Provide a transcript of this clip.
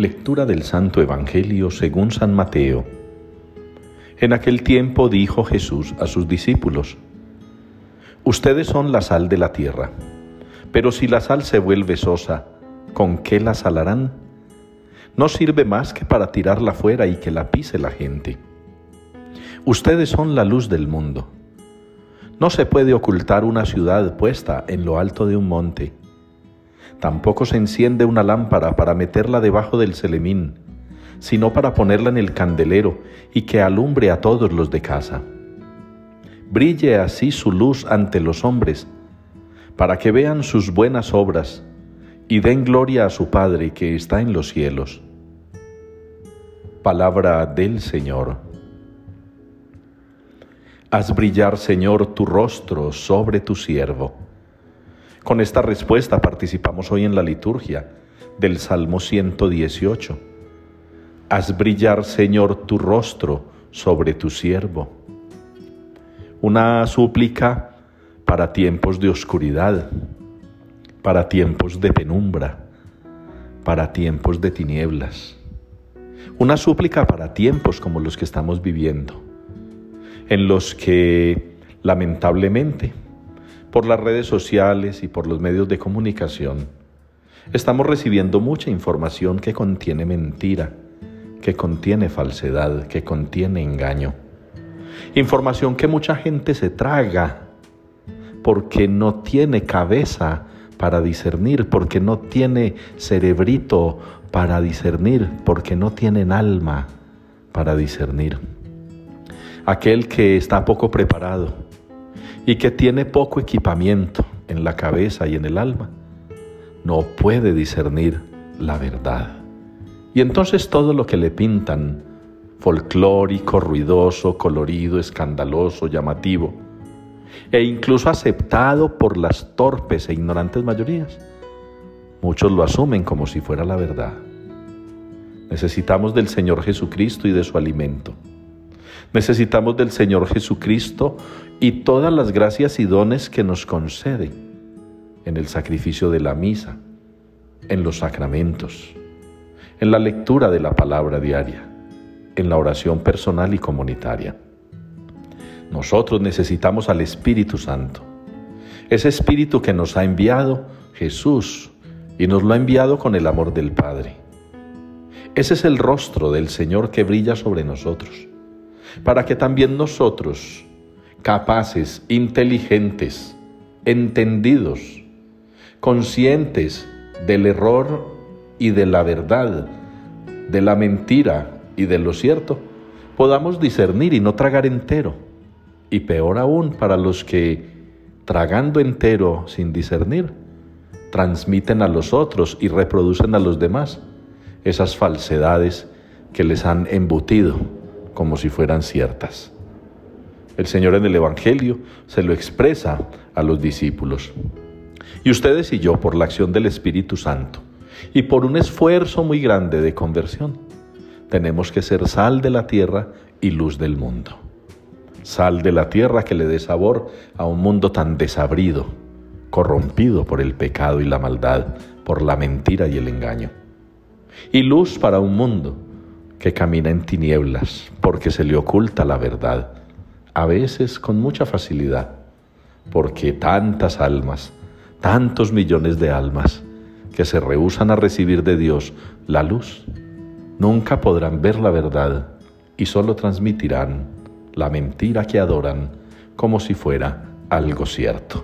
Lectura del Santo Evangelio según San Mateo. En aquel tiempo dijo Jesús a sus discípulos, Ustedes son la sal de la tierra, pero si la sal se vuelve sosa, ¿con qué la salarán? No sirve más que para tirarla fuera y que la pise la gente. Ustedes son la luz del mundo. No se puede ocultar una ciudad puesta en lo alto de un monte Tampoco se enciende una lámpara para meterla debajo del celemín, sino para ponerla en el candelero y que alumbre a todos los de casa. Brille así su luz ante los hombres, para que vean sus buenas obras y den gloria a su Padre que está en los cielos. Palabra del Señor. Haz brillar, Señor, tu rostro sobre tu siervo con esta respuesta participamos hoy en la liturgia del Salmo 118. Haz brillar, Señor, tu rostro sobre tu siervo. Una súplica para tiempos de oscuridad, para tiempos de penumbra, para tiempos de tinieblas. Una súplica para tiempos como los que estamos viviendo, en los que lamentablemente por las redes sociales y por los medios de comunicación, estamos recibiendo mucha información que contiene mentira, que contiene falsedad, que contiene engaño. Información que mucha gente se traga porque no tiene cabeza para discernir, porque no tiene cerebrito para discernir, porque no tienen alma para discernir. Aquel que está poco preparado, y que tiene poco equipamiento en la cabeza y en el alma, no puede discernir la verdad. Y entonces todo lo que le pintan, folclórico, ruidoso, colorido, escandaloso, llamativo, e incluso aceptado por las torpes e ignorantes mayorías, muchos lo asumen como si fuera la verdad. Necesitamos del Señor Jesucristo y de su alimento. Necesitamos del Señor Jesucristo y todas las gracias y dones que nos concede en el sacrificio de la misa, en los sacramentos, en la lectura de la palabra diaria, en la oración personal y comunitaria. Nosotros necesitamos al Espíritu Santo, ese Espíritu que nos ha enviado Jesús y nos lo ha enviado con el amor del Padre. Ese es el rostro del Señor que brilla sobre nosotros para que también nosotros, capaces, inteligentes, entendidos, conscientes del error y de la verdad, de la mentira y de lo cierto, podamos discernir y no tragar entero. Y peor aún para los que, tragando entero sin discernir, transmiten a los otros y reproducen a los demás esas falsedades que les han embutido como si fueran ciertas. El Señor en el Evangelio se lo expresa a los discípulos. Y ustedes y yo, por la acción del Espíritu Santo y por un esfuerzo muy grande de conversión, tenemos que ser sal de la tierra y luz del mundo. Sal de la tierra que le dé sabor a un mundo tan desabrido, corrompido por el pecado y la maldad, por la mentira y el engaño. Y luz para un mundo que camina en tinieblas porque se le oculta la verdad, a veces con mucha facilidad, porque tantas almas, tantos millones de almas que se rehusan a recibir de Dios la luz, nunca podrán ver la verdad y solo transmitirán la mentira que adoran como si fuera algo cierto.